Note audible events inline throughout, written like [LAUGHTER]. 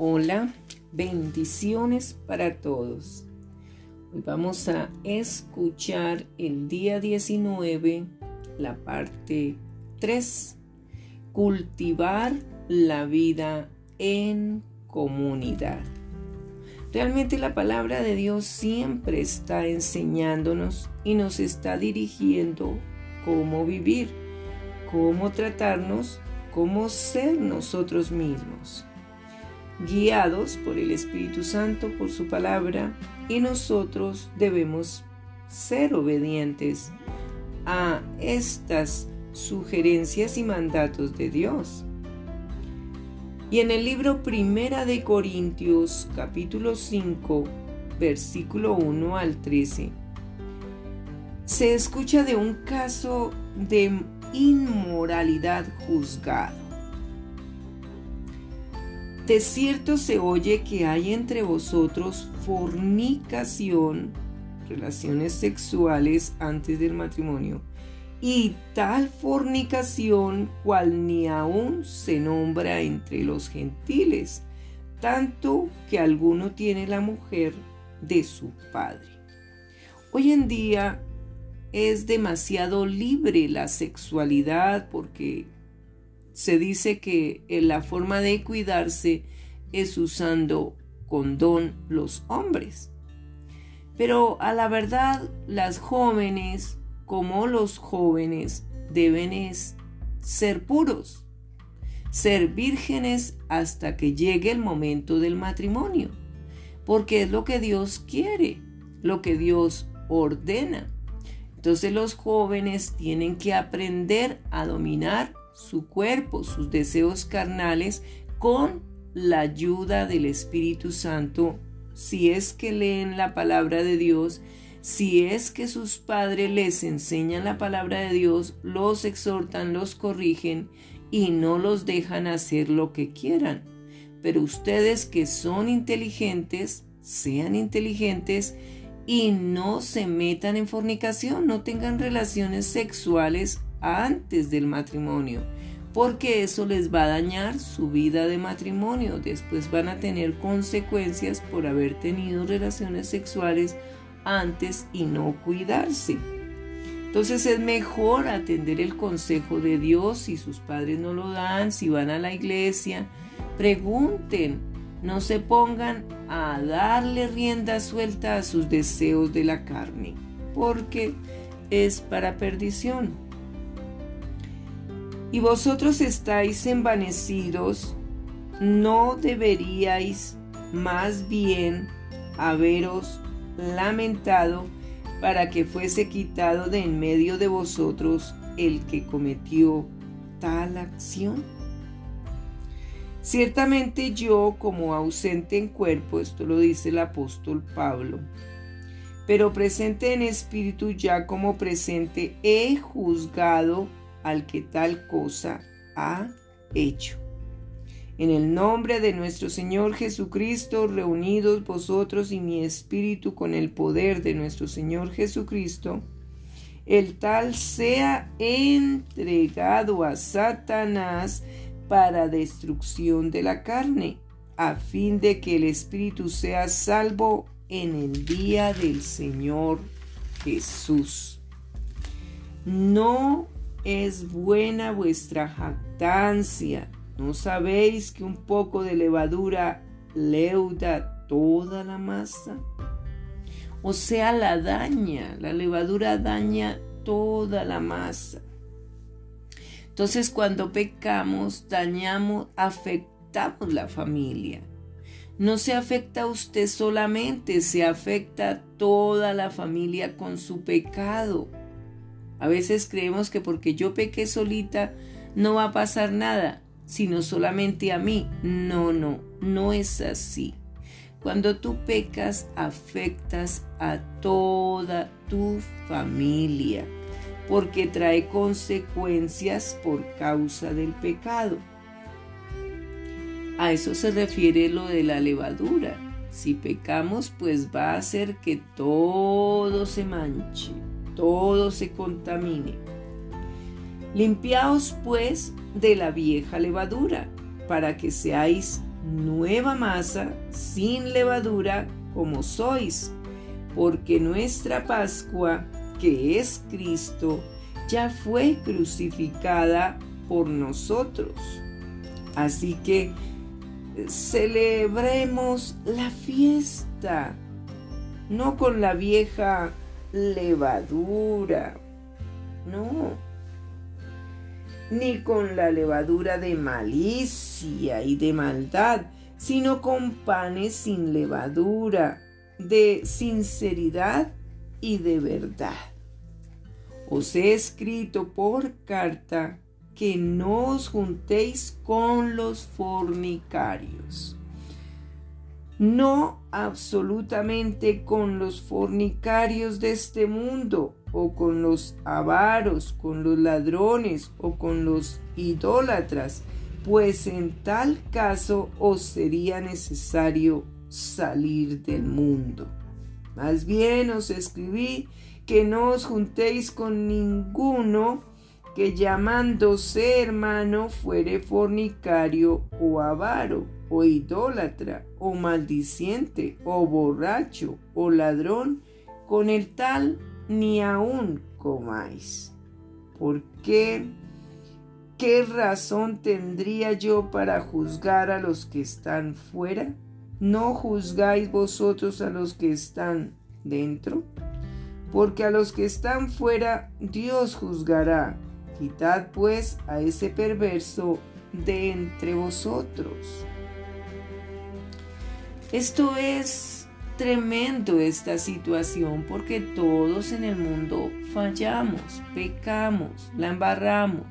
Hola, bendiciones para todos. Hoy vamos a escuchar el día 19, la parte 3, cultivar la vida en comunidad. Realmente la palabra de Dios siempre está enseñándonos y nos está dirigiendo cómo vivir, cómo tratarnos, cómo ser nosotros mismos guiados por el Espíritu Santo, por su palabra, y nosotros debemos ser obedientes a estas sugerencias y mandatos de Dios. Y en el libro Primera de Corintios, capítulo 5, versículo 1 al 13, se escucha de un caso de inmoralidad juzgado de cierto se oye que hay entre vosotros fornicación, relaciones sexuales antes del matrimonio, y tal fornicación cual ni aún se nombra entre los gentiles, tanto que alguno tiene la mujer de su padre. Hoy en día es demasiado libre la sexualidad porque se dice que eh, la forma de cuidarse es usando condón los hombres. Pero a la verdad, las jóvenes, como los jóvenes, deben ser puros, ser vírgenes hasta que llegue el momento del matrimonio, porque es lo que Dios quiere, lo que Dios ordena. Entonces los jóvenes tienen que aprender a dominar su cuerpo, sus deseos carnales, con la ayuda del Espíritu Santo, si es que leen la palabra de Dios, si es que sus padres les enseñan la palabra de Dios, los exhortan, los corrigen y no los dejan hacer lo que quieran. Pero ustedes que son inteligentes, sean inteligentes y no se metan en fornicación, no tengan relaciones sexuales antes del matrimonio, porque eso les va a dañar su vida de matrimonio. Después van a tener consecuencias por haber tenido relaciones sexuales antes y no cuidarse. Entonces es mejor atender el consejo de Dios si sus padres no lo dan, si van a la iglesia. Pregunten, no se pongan a darle rienda suelta a sus deseos de la carne, porque es para perdición. Y vosotros estáis envanecidos, ¿no deberíais más bien haberos lamentado para que fuese quitado de en medio de vosotros el que cometió tal acción? Ciertamente yo, como ausente en cuerpo, esto lo dice el apóstol Pablo, pero presente en espíritu ya como presente, he juzgado al que tal cosa ha hecho. En el nombre de nuestro Señor Jesucristo, reunidos vosotros y mi espíritu con el poder de nuestro Señor Jesucristo, el tal sea entregado a Satanás para destrucción de la carne, a fin de que el espíritu sea salvo en el día del Señor Jesús. No es buena vuestra jactancia. ¿No sabéis que un poco de levadura leuda toda la masa? O sea, la daña, la levadura daña toda la masa. Entonces cuando pecamos, dañamos, afectamos la familia. No se afecta a usted solamente, se afecta a toda la familia con su pecado. A veces creemos que porque yo pequé solita no va a pasar nada, sino solamente a mí. No, no, no es así. Cuando tú pecas, afectas a toda tu familia, porque trae consecuencias por causa del pecado. A eso se refiere lo de la levadura. Si pecamos, pues va a hacer que todo se manche todo se contamine. Limpiaos pues de la vieja levadura, para que seáis nueva masa sin levadura como sois, porque nuestra Pascua, que es Cristo, ya fue crucificada por nosotros. Así que celebremos la fiesta, no con la vieja levadura, no, ni con la levadura de malicia y de maldad, sino con panes sin levadura, de sinceridad y de verdad. Os he escrito por carta que no os juntéis con los fornicarios. No absolutamente con los fornicarios de este mundo, o con los avaros, con los ladrones, o con los idólatras, pues en tal caso os sería necesario salir del mundo. Más bien os escribí que no os juntéis con ninguno que llamándose hermano fuere fornicario o avaro o idólatra o maldiciente o borracho o ladrón, con el tal ni aún comáis. ¿Por qué? ¿Qué razón tendría yo para juzgar a los que están fuera? ¿No juzgáis vosotros a los que están dentro? Porque a los que están fuera Dios juzgará. Quitad pues a ese perverso de entre vosotros. Esto es tremendo esta situación porque todos en el mundo fallamos, pecamos, la embarramos.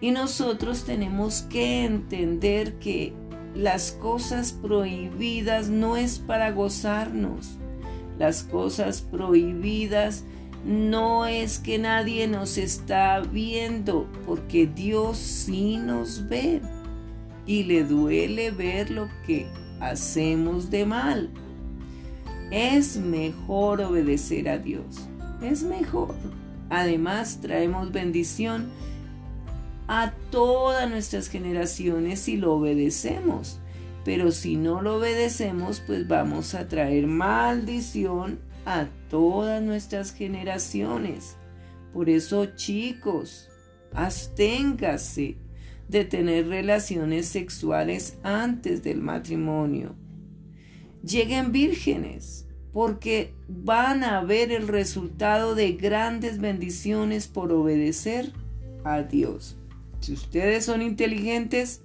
Y nosotros tenemos que entender que las cosas prohibidas no es para gozarnos. Las cosas prohibidas no es que nadie nos está viendo, porque Dios sí nos ve y le duele ver lo que hacemos de mal. Es mejor obedecer a Dios, es mejor. Además, traemos bendición a todas nuestras generaciones si lo obedecemos. Pero si no lo obedecemos, pues vamos a traer maldición a todas nuestras generaciones. Por eso, chicos, absténgase de tener relaciones sexuales antes del matrimonio. Lleguen vírgenes, porque van a ver el resultado de grandes bendiciones por obedecer a Dios. Si ustedes son inteligentes,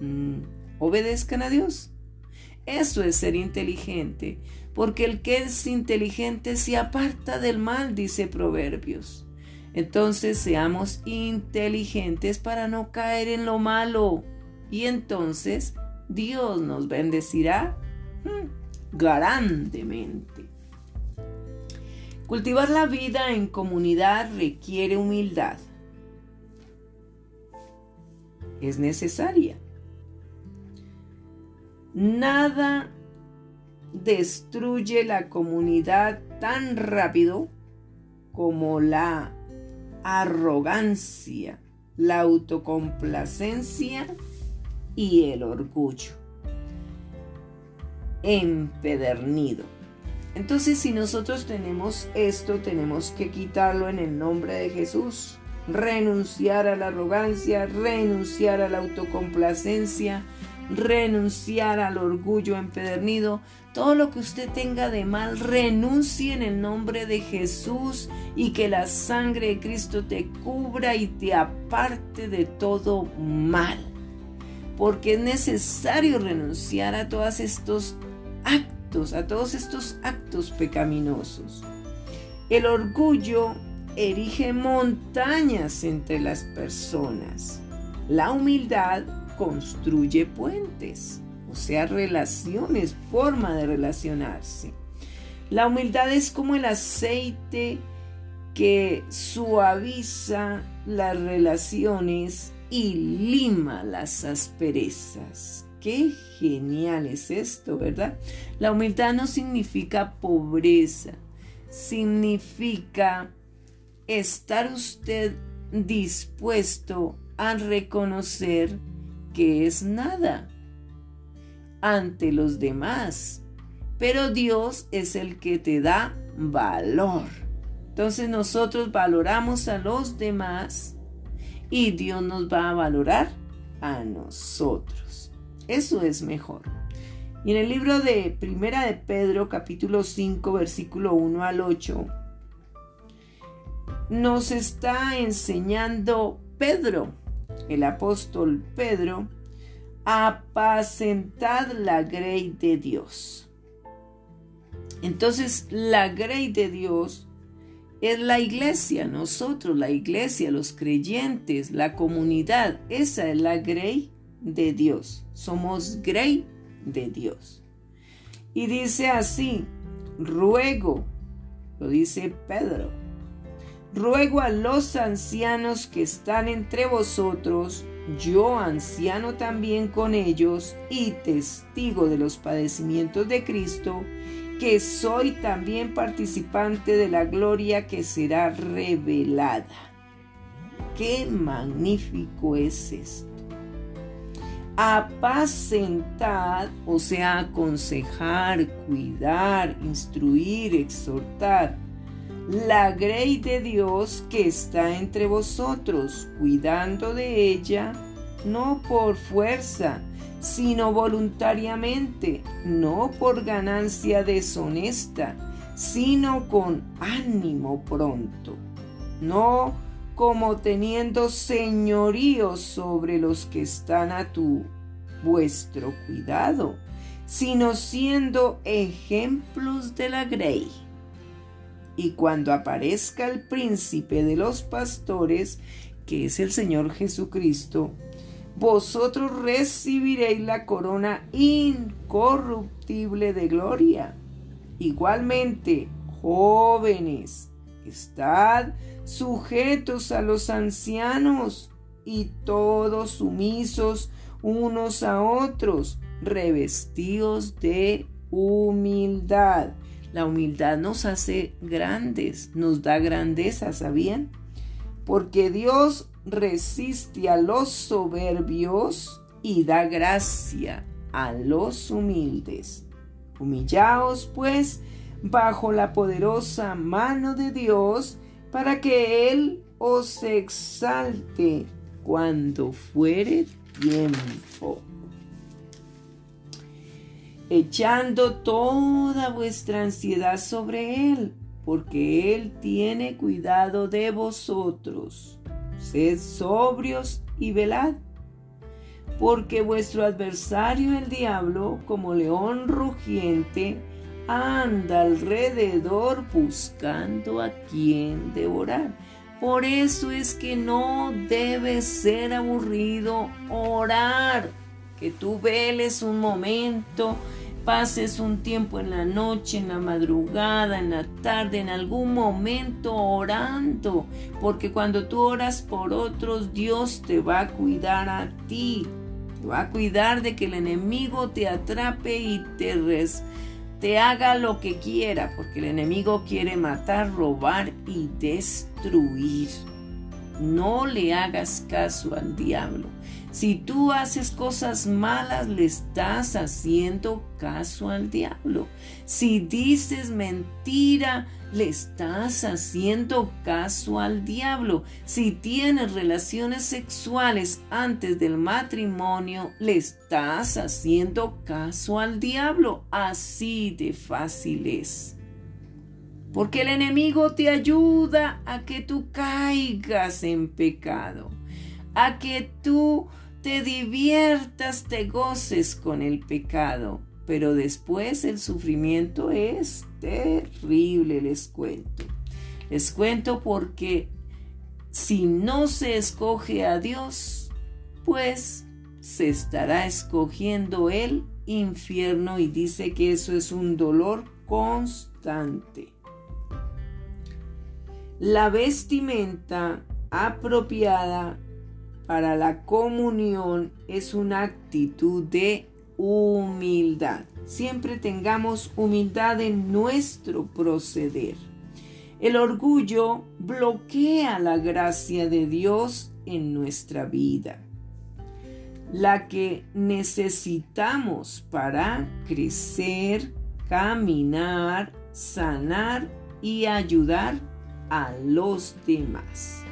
mm, obedezcan a Dios. Eso es ser inteligente, porque el que es inteligente se aparta del mal, dice Proverbios. Entonces seamos inteligentes para no caer en lo malo. Y entonces Dios nos bendecirá mm, grandemente. Cultivar la vida en comunidad requiere humildad. Es necesaria. Nada destruye la comunidad tan rápido como la arrogancia, la autocomplacencia y el orgullo. Empedernido. Entonces si nosotros tenemos esto, tenemos que quitarlo en el nombre de Jesús. Renunciar a la arrogancia, renunciar a la autocomplacencia, renunciar al orgullo empedernido, todo lo que usted tenga de mal, renuncie en el nombre de Jesús y que la sangre de Cristo te cubra y te aparte de todo mal. Porque es necesario renunciar a todos estos actos, a todos estos actos pecaminosos. El orgullo erige montañas entre las personas. La humildad construye puentes, o sea, relaciones, forma de relacionarse. La humildad es como el aceite que suaviza las relaciones y lima las asperezas. Qué genial es esto, ¿verdad? La humildad no significa pobreza, significa estar usted dispuesto a reconocer que es nada ante los demás, pero Dios es el que te da valor. Entonces nosotros valoramos a los demás y Dios nos va a valorar a nosotros. Eso es mejor. Y en el libro de Primera de Pedro, capítulo 5, versículo 1 al 8, nos está enseñando Pedro, el apóstol Pedro, apacentad la grey de Dios. Entonces, la grey de Dios es la iglesia, nosotros, la iglesia, los creyentes, la comunidad. Esa es la grey de Dios. Somos grey de Dios. Y dice así, ruego, lo dice Pedro, ruego a los ancianos que están entre vosotros, yo anciano también con ellos y testigo de los padecimientos de Cristo, que soy también participante de la gloria que será revelada. Qué magnífico es esto apacentar, o sea, aconsejar, cuidar, instruir, exhortar, la grey de Dios que está entre vosotros, cuidando de ella, no por fuerza, sino voluntariamente, no por ganancia deshonesta, sino con ánimo pronto, no como teniendo señorío sobre los que están a tu vuestro cuidado, sino siendo ejemplos de la grey. Y cuando aparezca el príncipe de los pastores, que es el Señor Jesucristo, vosotros recibiréis la corona incorruptible de gloria. Igualmente, jóvenes, estad sujetos a los ancianos y todos sumisos unos a otros, revestidos de humildad. La humildad nos hace grandes, nos da grandeza, ¿sabían? Porque Dios resiste a los soberbios y da gracia a los humildes. Humillaos, pues, bajo la poderosa mano de Dios, para que Él os exalte cuando fuere tiempo. Echando toda vuestra ansiedad sobre Él, porque Él tiene cuidado de vosotros. Sed sobrios y velad, porque vuestro adversario el diablo, como león rugiente, anda alrededor buscando a quien devorar. Por eso es que no debe ser aburrido orar, que tú veles un momento, pases un tiempo en la noche, en la madrugada, en la tarde, en algún momento orando, porque cuando tú oras por otros, Dios te va a cuidar a ti, te va a cuidar de que el enemigo te atrape y te res te haga lo que quiera, porque el enemigo quiere matar, robar y destruir. No le hagas caso al diablo. Si tú haces cosas malas, le estás haciendo caso al diablo. Si dices mentira, le estás haciendo caso al diablo. Si tienes relaciones sexuales antes del matrimonio, le estás haciendo caso al diablo. Así de fácil es. Porque el enemigo te ayuda a que tú caigas en pecado, a que tú te diviertas, te goces con el pecado pero después el sufrimiento es terrible, les cuento. Les cuento porque si no se escoge a Dios, pues se estará escogiendo el infierno y dice que eso es un dolor constante. La vestimenta apropiada para la comunión es una actitud de humildad. Siempre tengamos humildad en nuestro proceder. El orgullo bloquea la gracia de Dios en nuestra vida. la que necesitamos para crecer, caminar, sanar y ayudar a los demás.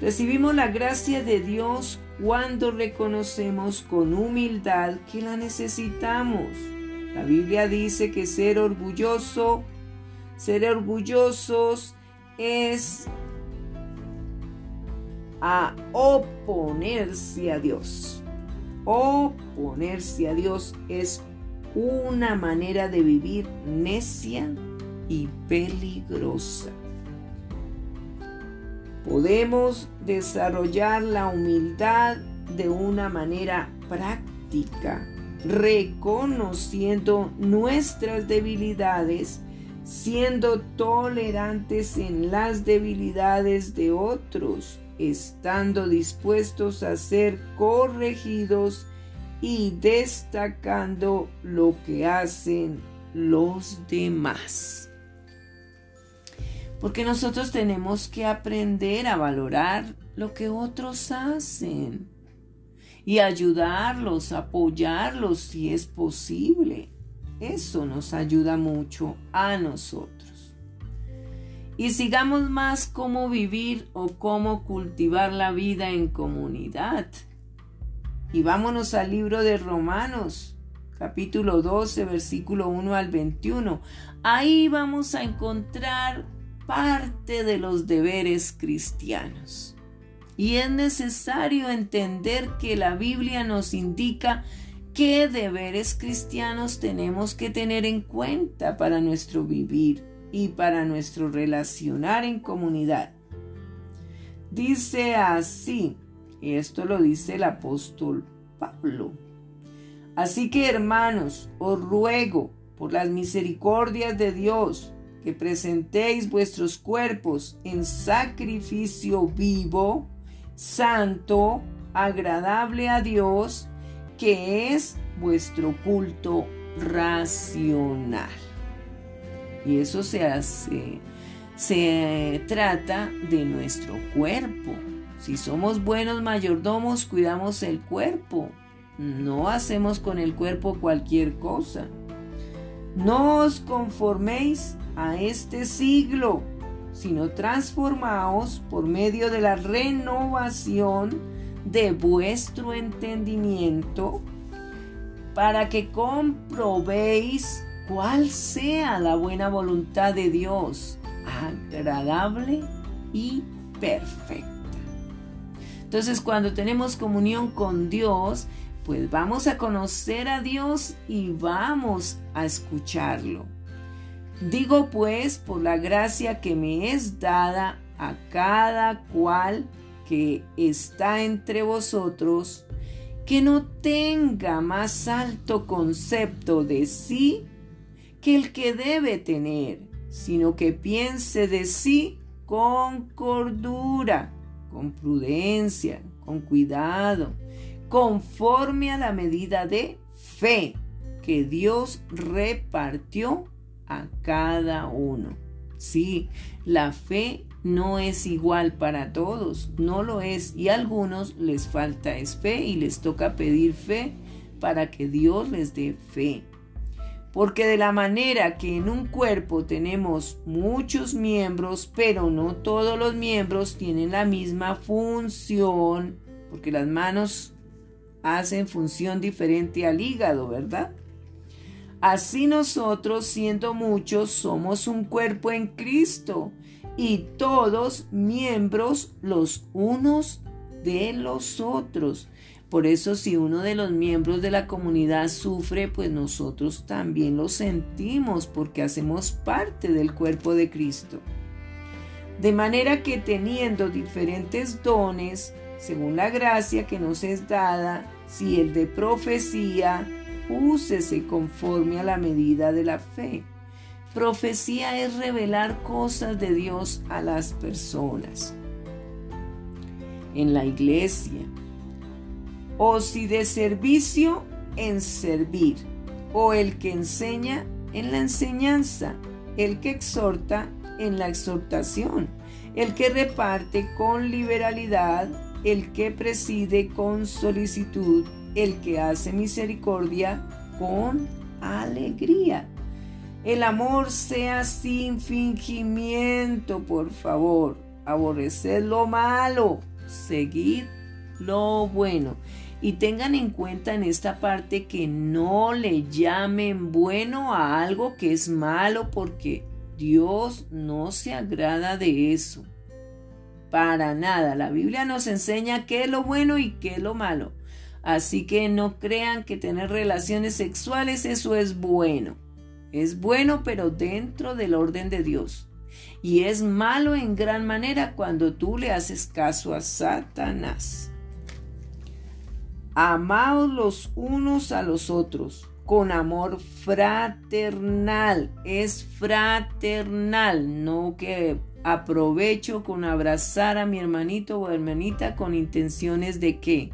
Recibimos la gracia de Dios cuando reconocemos con humildad que la necesitamos. La Biblia dice que ser orgulloso, ser orgullosos es a oponerse a Dios. Oponerse a Dios es una manera de vivir necia y peligrosa. Podemos desarrollar la humildad de una manera práctica, reconociendo nuestras debilidades, siendo tolerantes en las debilidades de otros, estando dispuestos a ser corregidos y destacando lo que hacen los demás. Porque nosotros tenemos que aprender a valorar lo que otros hacen y ayudarlos, apoyarlos si es posible. Eso nos ayuda mucho a nosotros. Y sigamos más cómo vivir o cómo cultivar la vida en comunidad. Y vámonos al libro de Romanos, capítulo 12, versículo 1 al 21. Ahí vamos a encontrar parte de los deberes cristianos. Y es necesario entender que la Biblia nos indica qué deberes cristianos tenemos que tener en cuenta para nuestro vivir y para nuestro relacionar en comunidad. Dice así, y esto lo dice el apóstol Pablo. Así que hermanos, os ruego por las misericordias de Dios, que presentéis vuestros cuerpos en sacrificio vivo, santo, agradable a Dios, que es vuestro culto racional. Y eso se hace, se trata de nuestro cuerpo. Si somos buenos mayordomos, cuidamos el cuerpo. No hacemos con el cuerpo cualquier cosa. No os conforméis a este siglo, sino transformaos por medio de la renovación de vuestro entendimiento, para que comprobéis cuál sea la buena voluntad de Dios, agradable y perfecta. Entonces cuando tenemos comunión con Dios, pues vamos a conocer a Dios y vamos a escucharlo. Digo pues, por la gracia que me es dada a cada cual que está entre vosotros, que no tenga más alto concepto de sí que el que debe tener, sino que piense de sí con cordura, con prudencia, con cuidado, conforme a la medida de fe que Dios repartió a cada uno. Sí, la fe no es igual para todos, no lo es, y a algunos les falta es fe y les toca pedir fe para que Dios les dé fe. Porque de la manera que en un cuerpo tenemos muchos miembros, pero no todos los miembros tienen la misma función, porque las manos hacen función diferente al hígado, ¿verdad? Así nosotros, siendo muchos, somos un cuerpo en Cristo y todos miembros los unos de los otros. Por eso si uno de los miembros de la comunidad sufre, pues nosotros también lo sentimos porque hacemos parte del cuerpo de Cristo. De manera que teniendo diferentes dones, según la gracia que nos es dada, si el de profecía, úsese conforme a la medida de la fe. Profecía es revelar cosas de Dios a las personas. En la iglesia. O si de servicio, en servir. O el que enseña, en la enseñanza. El que exhorta, en la exhortación. El que reparte con liberalidad. El que preside con solicitud el que hace misericordia con alegría. El amor sea sin fingimiento, por favor. Aborreced lo malo, seguid lo bueno. Y tengan en cuenta en esta parte que no le llamen bueno a algo que es malo porque Dios no se agrada de eso. Para nada. La Biblia nos enseña qué es lo bueno y qué es lo malo. Así que no crean que tener relaciones sexuales eso es bueno. Es bueno pero dentro del orden de Dios. Y es malo en gran manera cuando tú le haces caso a Satanás. Amaos los unos a los otros con amor fraternal. Es fraternal, no que aprovecho con abrazar a mi hermanito o hermanita con intenciones de que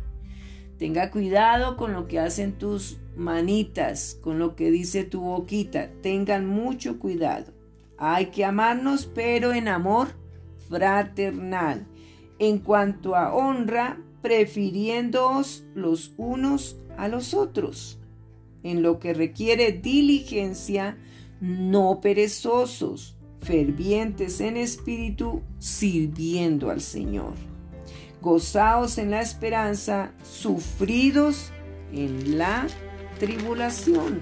tenga cuidado con lo que hacen tus manitas, con lo que dice tu boquita. Tengan mucho cuidado. Hay que amarnos, pero en amor fraternal. En cuanto a honra, prefiriéndoos los unos a los otros, en lo que requiere diligencia, no perezosos, fervientes en espíritu, sirviendo al Señor. Gozaos en la esperanza, sufridos en la tribulación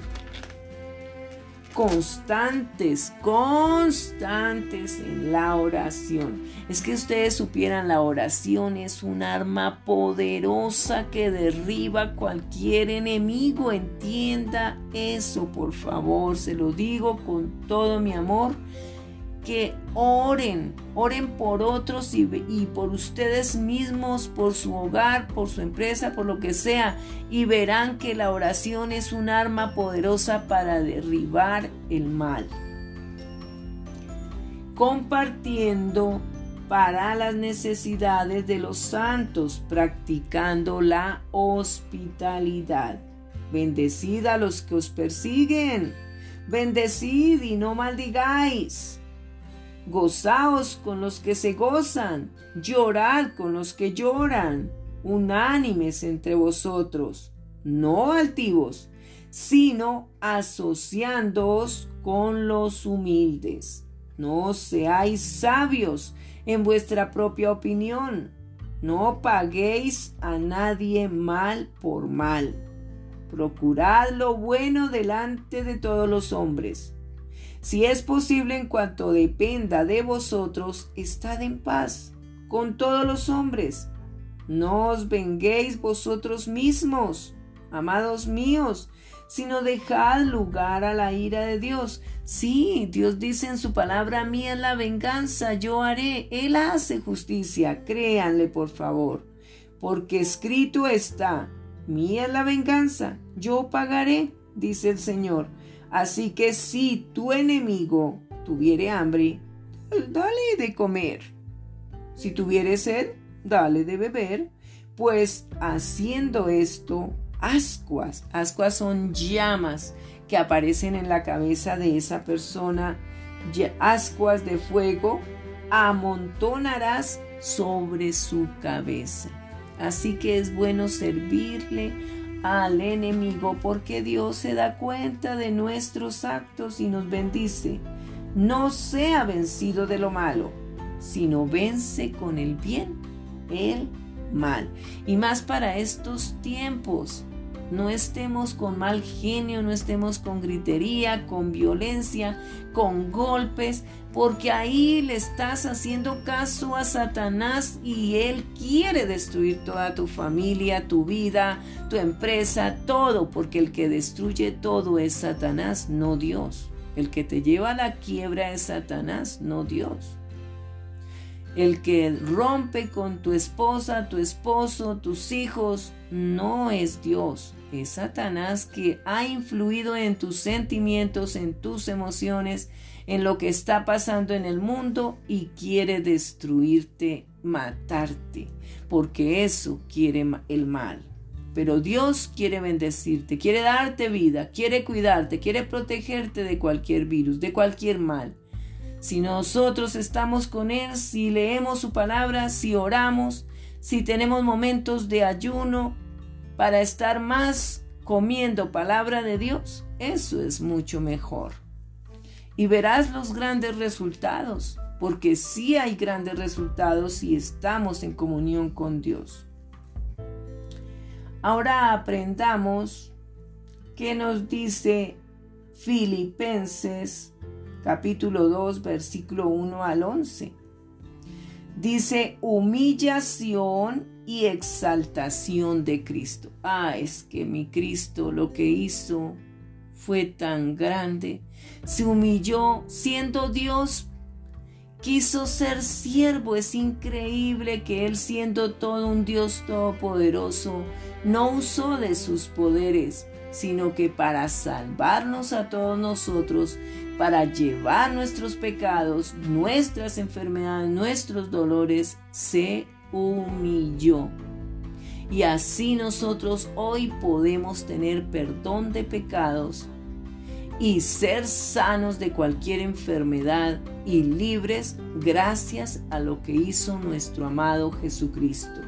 constantes, constantes en la oración. Es que ustedes supieran, la oración es un arma poderosa que derriba cualquier enemigo. Entienda eso, por favor. Se lo digo con todo mi amor que oren, oren por otros y, por ustedes mismos, por su hogar, por su empresa, por lo que sea, y verán que la oración es un arma poderosa para derribar el mal. Compartiendo para las necesidades de los santos, practicando la hospitalidad. Bendecid a los que os persiguen, bendecid y no maldigáis Gozaos con los que se gozan, llorad con los que lloran, unánimes entre vosotros, no altivos, sino asociándoos con los humildes. No seáis sabios en vuestra propia opinión. No paguéis a nadie mal por mal. Procurad lo bueno delante de todos los hombres. Si es posible en cuanto dependa de vosotros, estad en paz con todos los hombres. No os venguéis vosotros mismos, amados míos, sino dejad lugar a la ira de Dios. Sí, Dios dice en su palabra, mía la venganza, yo haré, Él hace justicia, créanle por favor, porque escrito está, mía la venganza, yo pagaré, dice el Señor. Así que si tu enemigo tuviere hambre, dale de comer. Si tuviere sed, dale de beber. Pues haciendo esto, ascuas, ascuas son llamas que aparecen en la cabeza de esa persona, ascuas de fuego, amontonarás sobre su cabeza. Así que es bueno servirle al enemigo porque Dios se da cuenta de nuestros actos y nos bendice. No sea vencido de lo malo, sino vence con el bien el mal. Y más para estos tiempos. No estemos con mal genio, no estemos con gritería, con violencia, con golpes, porque ahí le estás haciendo caso a Satanás y él quiere destruir toda tu familia, tu vida, tu empresa, todo, porque el que destruye todo es Satanás, no Dios. El que te lleva a la quiebra es Satanás, no Dios. El que rompe con tu esposa, tu esposo, tus hijos, no es Dios. Es Satanás que ha influido en tus sentimientos, en tus emociones, en lo que está pasando en el mundo y quiere destruirte, matarte, porque eso quiere el mal. Pero Dios quiere bendecirte, quiere darte vida, quiere cuidarte, quiere protegerte de cualquier virus, de cualquier mal. Si nosotros estamos con Él, si leemos su palabra, si oramos, si tenemos momentos de ayuno, para estar más comiendo palabra de Dios, eso es mucho mejor. Y verás los grandes resultados, porque sí hay grandes resultados si estamos en comunión con Dios. Ahora aprendamos qué nos dice Filipenses capítulo 2 versículo 1 al 11. Dice humillación y exaltación de Cristo. Ah, es que mi Cristo lo que hizo fue tan grande. Se humilló siendo Dios. Quiso ser siervo. Es increíble que Él siendo todo un Dios todopoderoso, no usó de sus poderes, sino que para salvarnos a todos nosotros, para llevar nuestros pecados, nuestras enfermedades, nuestros dolores, se humilló. Y así nosotros hoy podemos tener perdón de pecados y ser sanos de cualquier enfermedad y libres gracias a lo que hizo nuestro amado Jesucristo.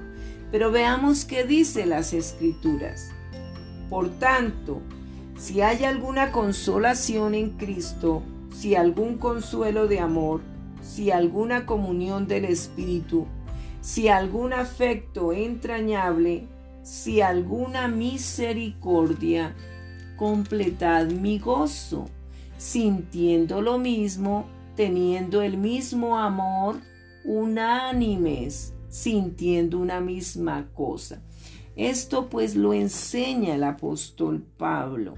Pero veamos qué dice las escrituras. Por tanto, si hay alguna consolación en Cristo, si algún consuelo de amor, si alguna comunión del Espíritu, si algún afecto entrañable, si alguna misericordia, completad mi gozo, sintiendo lo mismo, teniendo el mismo amor, unánimes, sintiendo una misma cosa. Esto pues lo enseña el apóstol Pablo.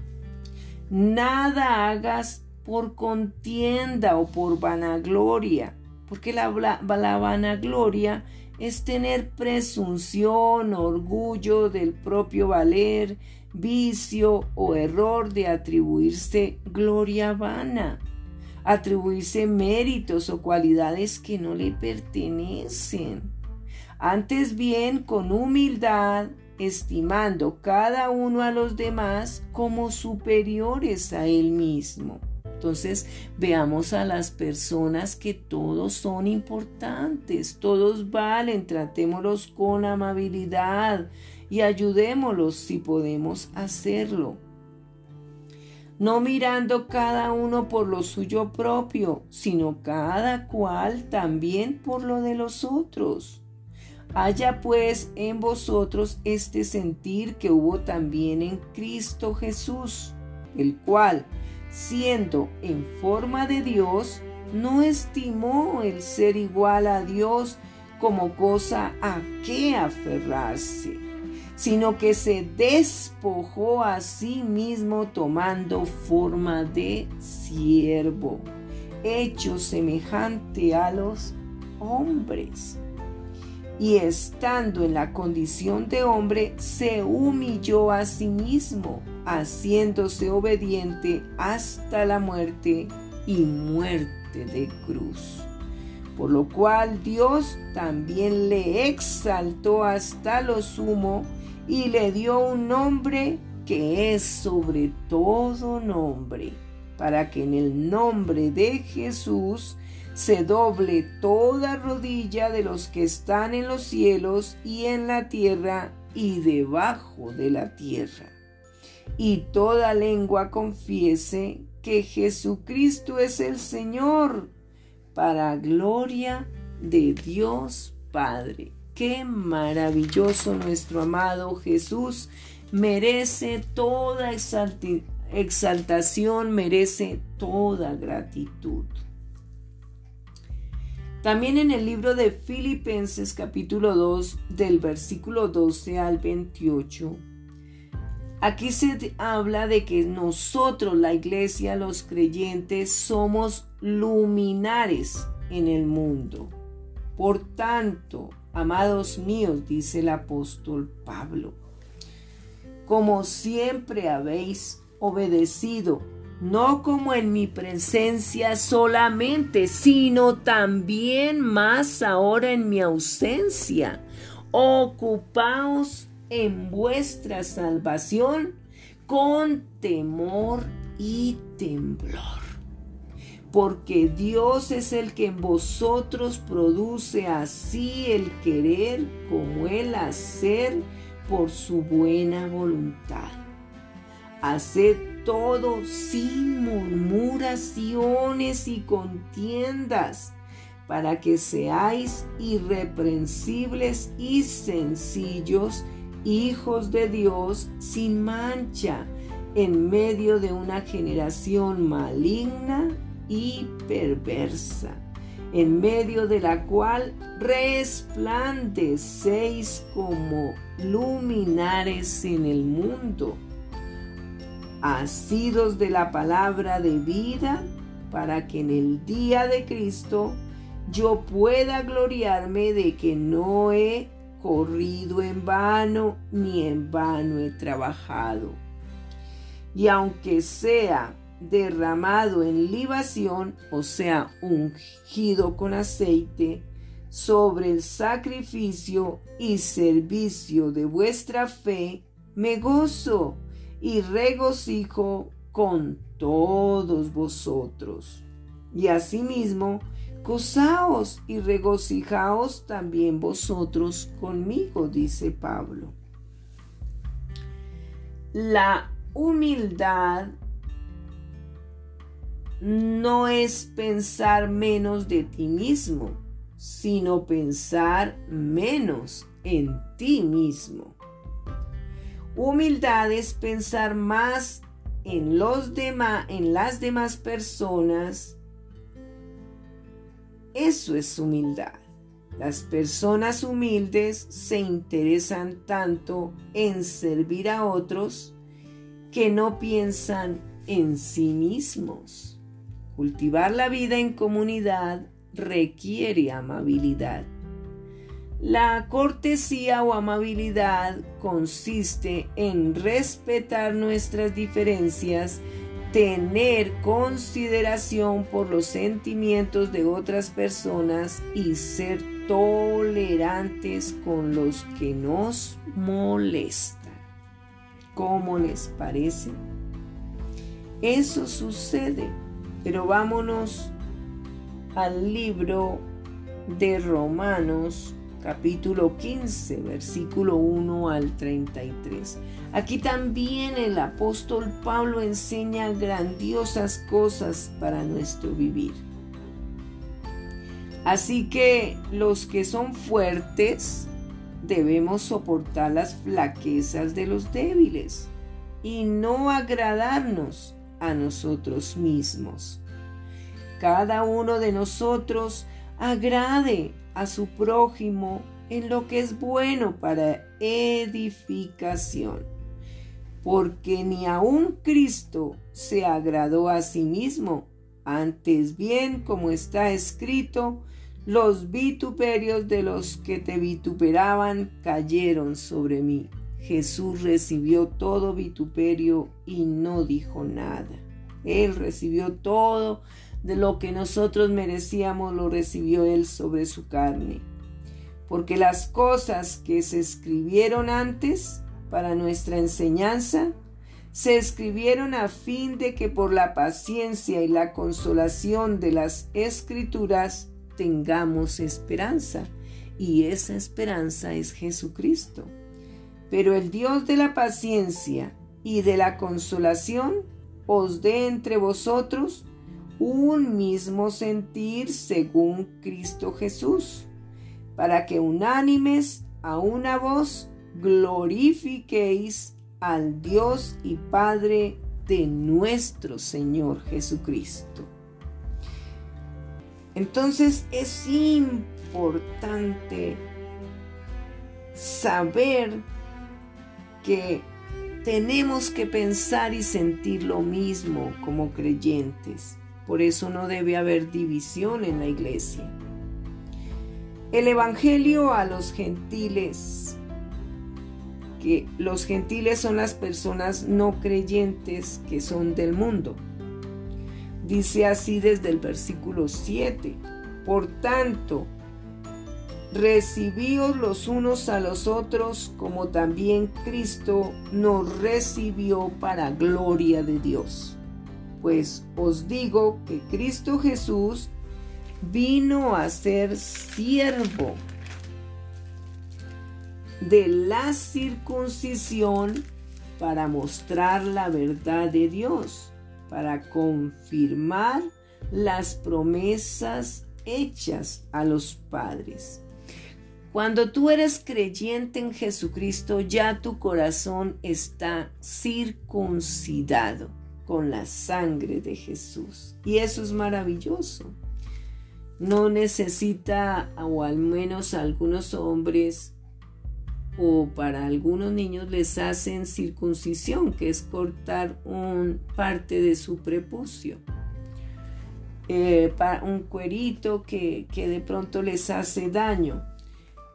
Nada hagas por contienda o por vanagloria, porque la, la, vanagloria es tener presunción, orgullo del propio valer, vicio o error de atribuirse gloria vana, atribuirse méritos o cualidades que no le pertenecen. Antes bien, con humildad, estimando cada uno a los demás como superiores a él mismo. Entonces veamos a las personas que todos son importantes, todos valen, tratémoslos con amabilidad y ayudémoslos si podemos hacerlo. No mirando cada uno por lo suyo propio, sino cada cual también por lo de los otros. Haya pues en vosotros este sentir que hubo también en Cristo Jesús, el cual, siendo en forma de Dios, no estimó el ser igual a Dios como cosa a qué aferrarse, sino que se despojó a sí mismo tomando forma de siervo, hecho semejante a los hombres y estando en la condición de hombre, se humilló a sí mismo, haciéndose obediente hasta la muerte y muerte de cruz. Por lo cual Dios también le exaltó hasta lo sumo y le dio un nombre que es sobre todo nombre, para que en el nombre de Jesús se doble toda rodilla de los que están en los cielos y en la tierra y debajo de la tierra. Y toda lengua confiese que Jesucristo es el Señor, para gloria de Dios Padre. Qué maravilloso nuestro amado Jesús. Merece toda exaltación, merece toda gratitud. También en el libro de Filipenses capítulo 2 del versículo 12 al 28, aquí se habla de que nosotros, la iglesia, los creyentes, somos luminares en el mundo. Por tanto, amados míos, dice el apóstol Pablo, como siempre habéis obedecido, no como en mi presencia solamente, sino también más ahora en mi ausencia. Ocupaos en vuestra salvación con temor y temblor. Porque Dios es el que en vosotros produce así el querer como el hacer por su buena voluntad. Haced todo sin murmuraciones y contiendas, para que seáis irreprensibles y sencillos, hijos de Dios sin mancha, en medio de una generación maligna y perversa, en medio de la cual resplandecéis como luminares en el mundo, asidos de la palabra de vida, para que en el día de Cristo yo pueda gloriarme de que no he corrido en vano, ni en vano he trabajado. Y aunque sea derramado en libación, o sea, ungido con aceite, sobre el sacrificio y servicio de vuestra fe, me gozo y regocijo con todos vosotros. Y asimismo, gozaos y regocijaos también vosotros conmigo, dice Pablo. La humildad no es pensar menos de ti mismo, sino pensar menos en ti mismo. Humildad es pensar más en los demás, en las demás personas. Eso es humildad. Las personas humildes se interesan tanto en servir a otros que no piensan en sí mismos. Cultivar la vida en comunidad requiere amabilidad. La cortesía o amabilidad consiste en respetar nuestras diferencias, tener consideración por los sentimientos de otras personas y ser tolerantes con los que nos molestan. ¿Cómo les parece? Eso sucede pero vámonos al libro de Romanos capítulo 15, versículo 1 al 33. Aquí también el apóstol Pablo enseña grandiosas cosas para nuestro vivir. Así que los que son fuertes debemos soportar las flaquezas de los débiles y no agradarnos a nosotros mismos. Cada uno de nosotros agrade a su prójimo en lo que es bueno para edificación, porque ni aun Cristo se agradó a sí mismo, antes bien, como está escrito, los vituperios de los que te vituperaban cayeron sobre mí. Jesús recibió todo vituperio y no dijo nada. Él recibió todo de lo que nosotros merecíamos, lo recibió Él sobre su carne. Porque las cosas que se escribieron antes para nuestra enseñanza, se escribieron a fin de que por la paciencia y la consolación de las escrituras tengamos esperanza. Y esa esperanza es Jesucristo. Pero el Dios de la paciencia y de la consolación os dé entre vosotros un mismo sentir según Cristo Jesús, para que unánimes a una voz glorifiquéis al Dios y Padre de nuestro Señor Jesucristo. Entonces es importante saber que tenemos que pensar y sentir lo mismo como creyentes. Por eso no debe haber división en la iglesia. El Evangelio a los gentiles, que los gentiles son las personas no creyentes que son del mundo. Dice así desde el versículo 7. Por tanto, recibíos los unos a los otros como también Cristo nos recibió para gloria de Dios. Pues os digo que Cristo Jesús vino a ser siervo de la circuncisión para mostrar la verdad de Dios, para confirmar las promesas hechas a los padres. Cuando tú eres creyente en Jesucristo, ya tu corazón está circuncidado con la sangre de Jesús. Y eso es maravilloso. No necesita, o al menos algunos hombres, o para algunos niños les hacen circuncisión, que es cortar un parte de su prepucio. Eh, un cuerito que, que de pronto les hace daño.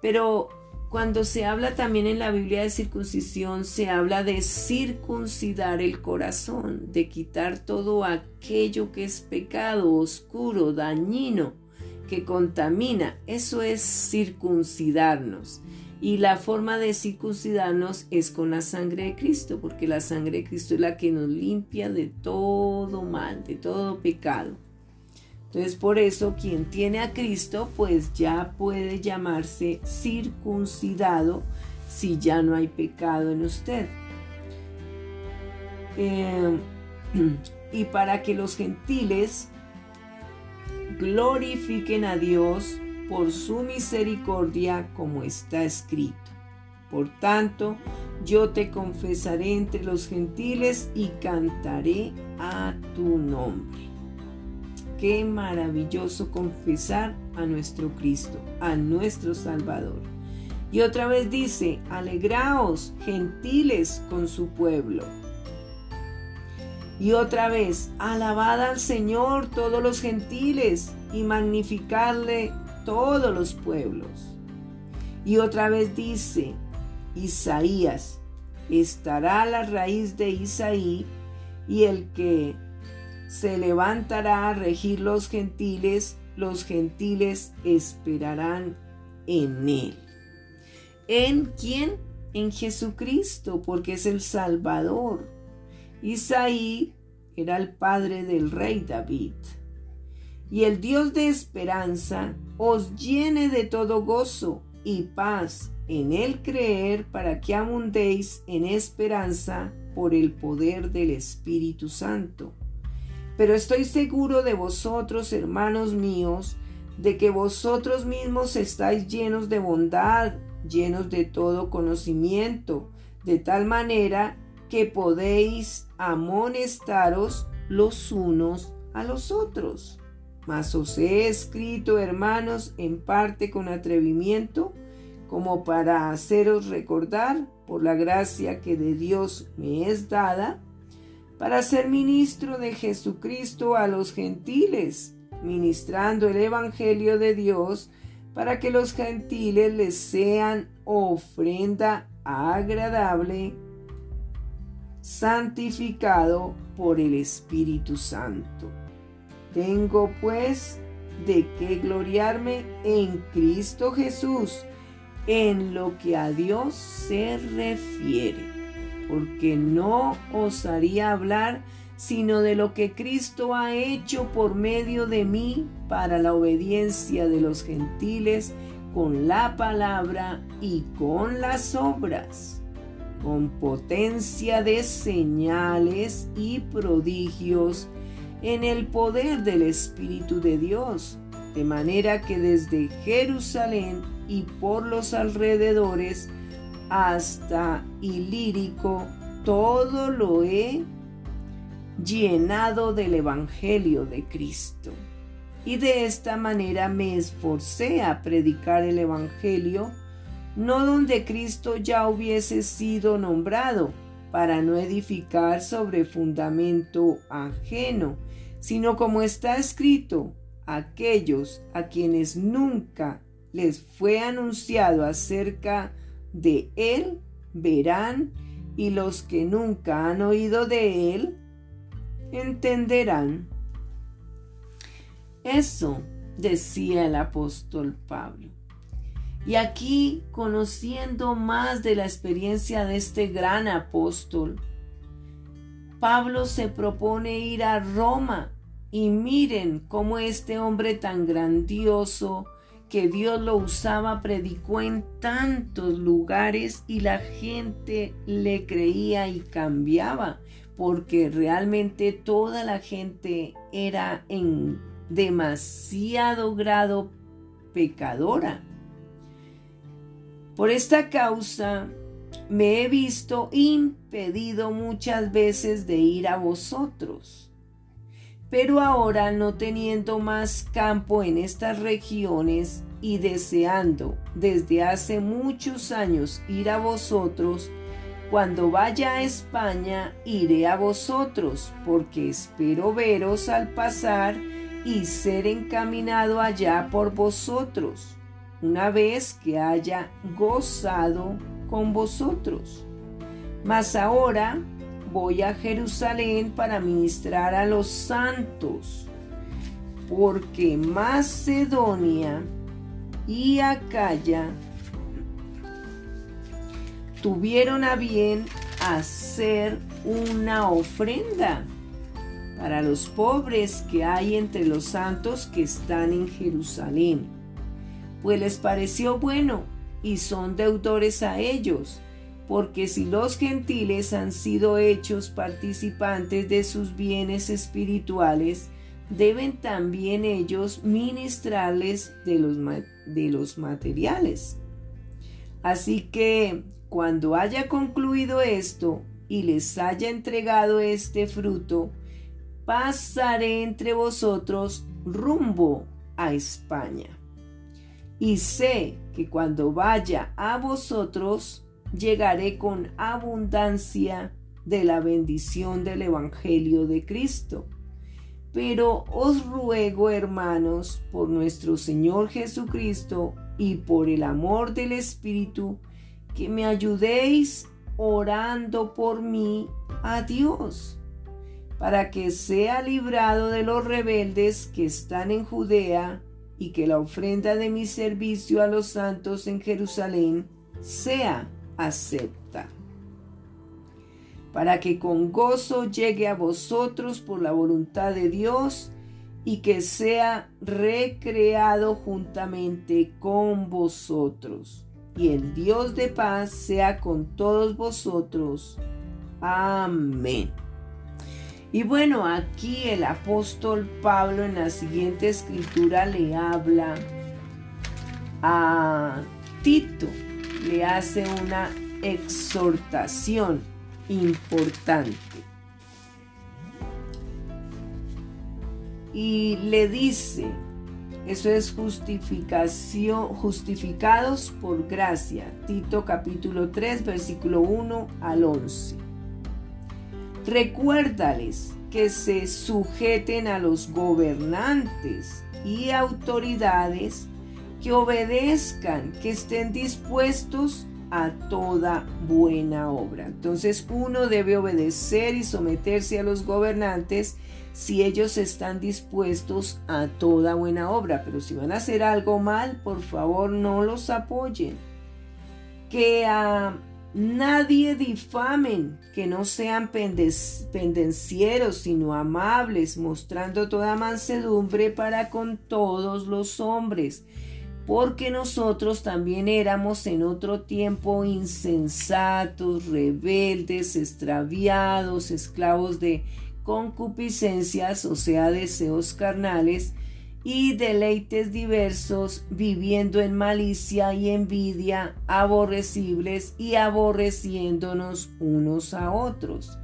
Pero cuando se habla también en la Biblia de circuncisión, se habla de circuncidar el corazón, de quitar todo aquello que es pecado, oscuro, dañino, que contamina. Eso es circuncidarnos. Y la forma de circuncidarnos es con la sangre de Cristo, porque la sangre de Cristo es la que nos limpia de todo mal, de todo pecado. Entonces por eso quien tiene a Cristo pues ya puede llamarse circuncidado si ya no hay pecado en usted. Eh, [CLEARS THROAT] y para que los gentiles glorifiquen a Dios por su misericordia como está escrito. Por tanto, yo te confesaré entre los gentiles y cantaré a tu nombre. Qué maravilloso confesar a nuestro Cristo, a nuestro Salvador. Y otra vez dice, alegraos, gentiles, con su pueblo. Y otra vez, alabad al Señor todos los gentiles y magnificadle todos los pueblos. Y otra vez dice, Isaías, estará la raíz de Isaí y el que se levantará a regir los gentiles, los gentiles esperarán en él. ¿En quién? En Jesucristo, porque es el Salvador. Isaí era el padre del rey David. Y el Dios de esperanza os llene de todo gozo y paz en el creer para que abundéis en esperanza por el poder del Espíritu Santo pero estoy seguro de vosotros, hermanos míos, de que vosotros mismos estáis llenos de bondad, llenos de todo conocimiento, de tal manera que podéis amonestaros los unos a los otros. Mas os he escrito, hermanos, en parte con atrevimiento, como para haceros recordar, por la gracia que de Dios me es dada, para ser ministro de Jesucristo a los gentiles, ministrando el Evangelio de Dios, para que los gentiles les sean ofrenda agradable, santificado por el Espíritu Santo. Tengo pues de qué gloriarme en Cristo Jesús, en lo que a Dios se refiere porque no osaría hablar sino de lo que Cristo ha hecho por medio de mí para la obediencia de los gentiles con la palabra y con las obras, con potencia de señales y prodigios en el poder del Espíritu de Dios, de manera que desde Jerusalén y por los alrededores hasta Ilírico, todo lo he llenado del Evangelio de Cristo. Y de esta manera me esforcé a predicar el Evangelio, no donde Cristo ya hubiese sido nombrado, para no edificar sobre fundamento ajeno, sino como está escrito, aquellos a quienes nunca les fue anunciado acerca de él verán y los que nunca han oído de él entenderán. Eso decía el apóstol Pablo. Y aquí, conociendo más de la experiencia de este gran apóstol, Pablo se propone ir a Roma y miren cómo este hombre tan grandioso, que Dios lo usaba, predicó en tantos lugares y la gente le creía y cambiaba, porque realmente toda la gente era en demasiado grado pecadora. Por esta causa me he visto impedido muchas veces de ir a vosotros pero ahora no teniendo más campo en estas regiones y deseando desde hace muchos años ir a vosotros, cuando vaya a España iré a vosotros, porque espero veros al pasar y ser encaminado allá por vosotros, una vez que haya gozado con vosotros. Mas ahora voy a Jerusalén para ministrar a los santos, porque Macedonia y Acaya tuvieron a bien hacer una ofrenda para los pobres que hay entre los santos que están en Jerusalén, pues les pareció bueno y son deudores a ellos porque si los gentiles han sido hechos participantes de sus bienes espirituales, deben también ellos ministrarles de los, de los materiales. Así que cuando haya concluido esto y les haya entregado este fruto, pasaré entre vosotros rumbo a España. Y sé que cuando vaya a vosotros, llegaré con abundancia de la bendición del Evangelio de Cristo. Pero os ruego, hermanos, por nuestro Señor Jesucristo y por el amor del Espíritu, que me ayudéis orando por mí a Dios, para que sea librado de los rebeldes que están en Judea y que la ofrenda de mi servicio a los santos en Jerusalén sea acepta. Para que con gozo llegue a vosotros por la voluntad de Dios y que sea recreado juntamente con vosotros. Y el Dios de paz sea con todos vosotros. Amén. Y bueno, aquí el apóstol Pablo en la siguiente escritura le habla a Tito le hace una exhortación importante. Y le dice, eso es justificación, justificados por gracia. Tito capítulo 3, versículo 1 al 11. Recuérdales que se sujeten a los gobernantes y autoridades que obedezcan, que estén dispuestos a toda buena obra. Entonces uno debe obedecer y someterse a los gobernantes si ellos están dispuestos a toda buena obra. Pero si van a hacer algo mal, por favor no los apoyen. Que a nadie difamen, que no sean pendencieros, sino amables, mostrando toda mansedumbre para con todos los hombres porque nosotros también éramos en otro tiempo insensatos, rebeldes, extraviados, esclavos de concupiscencias, o sea, deseos carnales, y deleites diversos, viviendo en malicia y envidia, aborrecibles y aborreciéndonos unos a otros.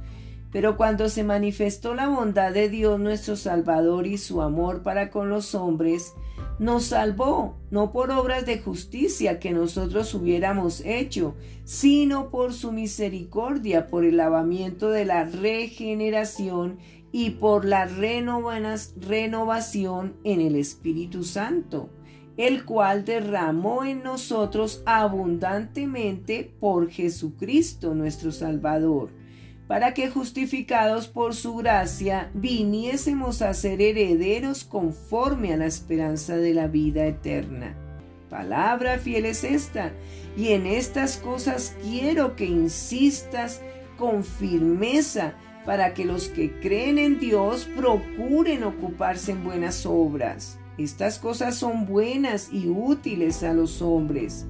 Pero cuando se manifestó la bondad de Dios nuestro Salvador y su amor para con los hombres, nos salvó, no por obras de justicia que nosotros hubiéramos hecho, sino por su misericordia, por el lavamiento de la regeneración y por la renovación en el Espíritu Santo, el cual derramó en nosotros abundantemente por Jesucristo nuestro Salvador para que justificados por su gracia viniésemos a ser herederos conforme a la esperanza de la vida eterna. Palabra fiel es esta, y en estas cosas quiero que insistas con firmeza para que los que creen en Dios procuren ocuparse en buenas obras. Estas cosas son buenas y útiles a los hombres,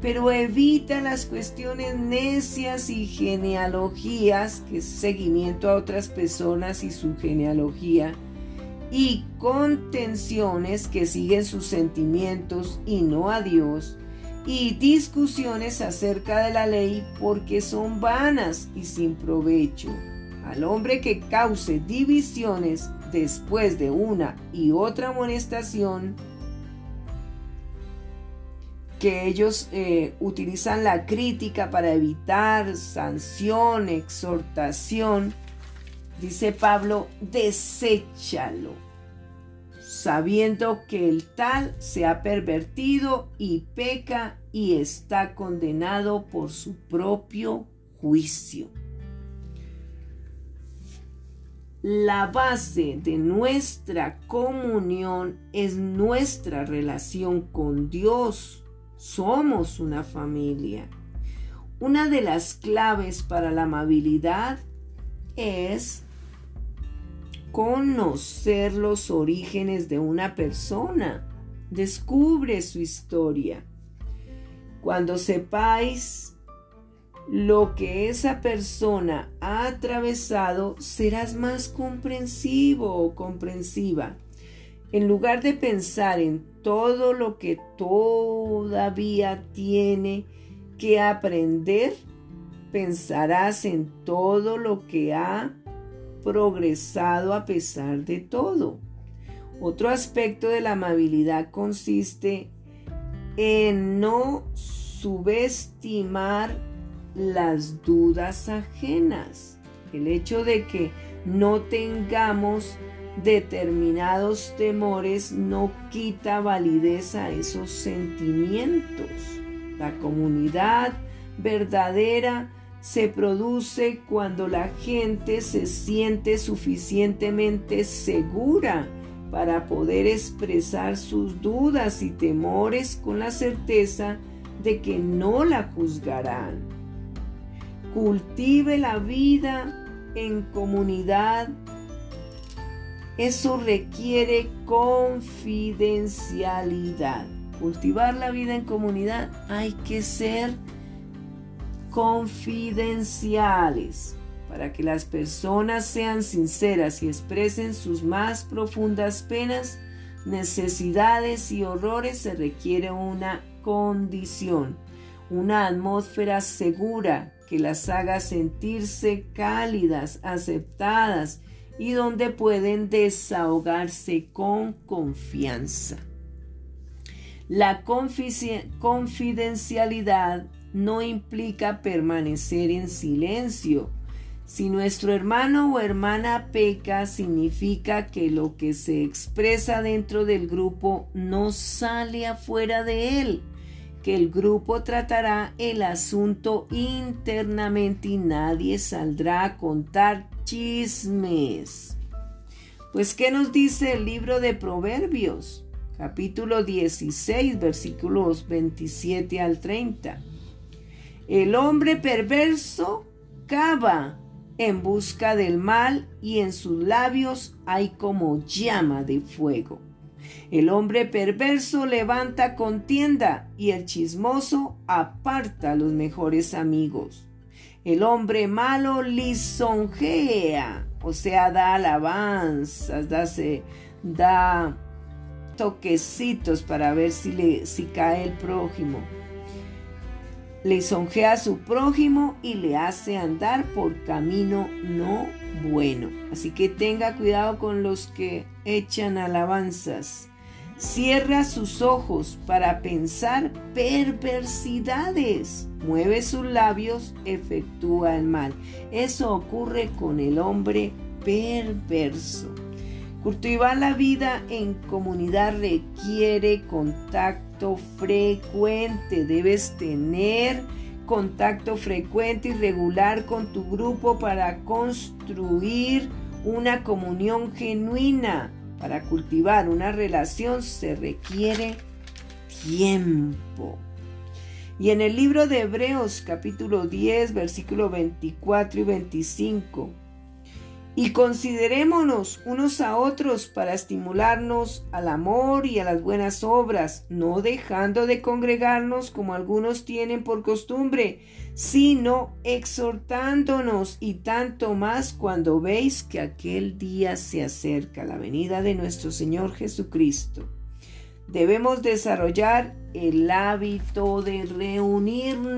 pero evita las cuestiones necias y genealogías, que es seguimiento a otras personas y su genealogía, y contenciones que siguen sus sentimientos y no a Dios, y discusiones acerca de la ley porque son vanas y sin provecho. Al hombre que cause divisiones después de una y otra amonestación, que ellos eh, utilizan la crítica para evitar sanción, exhortación, dice Pablo, deséchalo, sabiendo que el tal se ha pervertido y peca y está condenado por su propio juicio. La base de nuestra comunión es nuestra relación con Dios. Somos una familia. Una de las claves para la amabilidad es conocer los orígenes de una persona. Descubre su historia. Cuando sepáis lo que esa persona ha atravesado, serás más comprensivo o comprensiva. En lugar de pensar en todo lo que todavía tiene que aprender, pensarás en todo lo que ha progresado a pesar de todo. Otro aspecto de la amabilidad consiste en no subestimar las dudas ajenas. El hecho de que no tengamos determinados temores no quita validez a esos sentimientos. La comunidad verdadera se produce cuando la gente se siente suficientemente segura para poder expresar sus dudas y temores con la certeza de que no la juzgarán. Cultive la vida en comunidad. Eso requiere confidencialidad. Cultivar la vida en comunidad hay que ser confidenciales para que las personas sean sinceras y expresen sus más profundas penas, necesidades y horrores se requiere una condición, una atmósfera segura que las haga sentirse cálidas, aceptadas y donde pueden desahogarse con confianza. La confidencialidad no implica permanecer en silencio. Si nuestro hermano o hermana peca, significa que lo que se expresa dentro del grupo no sale afuera de él que el grupo tratará el asunto internamente y nadie saldrá a contar chismes. Pues, ¿qué nos dice el libro de Proverbios? Capítulo 16, versículos 27 al 30. El hombre perverso cava en busca del mal y en sus labios hay como llama de fuego. El hombre perverso levanta contienda y el chismoso aparta los mejores amigos. El hombre malo lisonjea, o sea, da alabanzas, da, da toquecitos para ver si, le, si cae el prójimo. Lisonjea a su prójimo y le hace andar por camino no bueno. Así que tenga cuidado con los que echan alabanzas. Cierra sus ojos para pensar perversidades. Mueve sus labios, efectúa el mal. Eso ocurre con el hombre perverso. Cultivar la vida en comunidad requiere contacto frecuente. Debes tener contacto frecuente y regular con tu grupo para construir una comunión genuina. Para cultivar una relación se requiere tiempo. Y en el libro de Hebreos capítulo 10 versículo 24 y 25. y considerémonos unos a otros para estimularnos al amor y a las buenas obras, no dejando de congregarnos como algunos tienen por costumbre, sino exhortándonos y tanto más cuando veis que aquel día se acerca, la venida de nuestro Señor Jesucristo. Debemos desarrollar el hábito de reunirnos.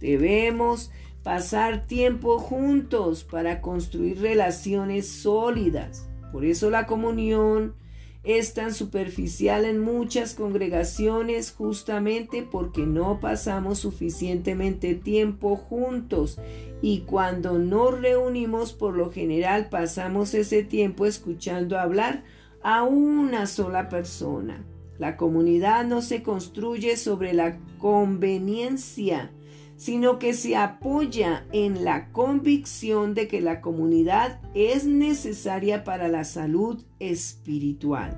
Debemos pasar tiempo juntos para construir relaciones sólidas. Por eso la comunión es tan superficial en muchas congregaciones justamente porque no pasamos suficientemente tiempo juntos y cuando nos reunimos por lo general pasamos ese tiempo escuchando hablar a una sola persona. La comunidad no se construye sobre la conveniencia, sino que se apoya en la convicción de que la comunidad es necesaria para la salud espiritual.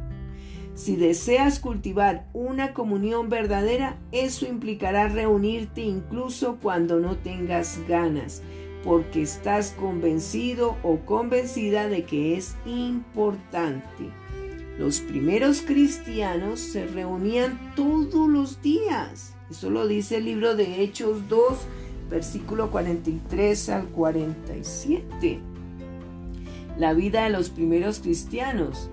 Si deseas cultivar una comunión verdadera, eso implicará reunirte incluso cuando no tengas ganas, porque estás convencido o convencida de que es importante. Los primeros cristianos se reunían todos los días eso lo dice el libro de Hechos 2, versículo 43 al 47. La vida de los primeros cristianos.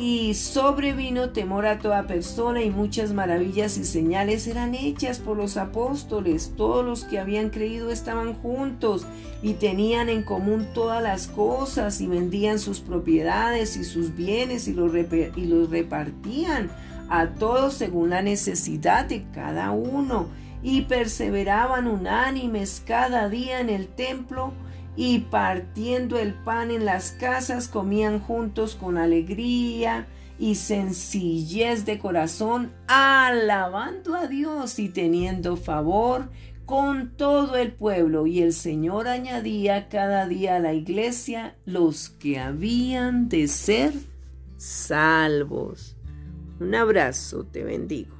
Y sobrevino temor a toda persona y muchas maravillas y señales eran hechas por los apóstoles. Todos los que habían creído estaban juntos y tenían en común todas las cosas y vendían sus propiedades y sus bienes y los, y los repartían a todos según la necesidad de cada uno, y perseveraban unánimes cada día en el templo, y partiendo el pan en las casas comían juntos con alegría y sencillez de corazón, alabando a Dios y teniendo favor con todo el pueblo. Y el Señor añadía cada día a la iglesia los que habían de ser salvos. Un abrazo, te bendigo.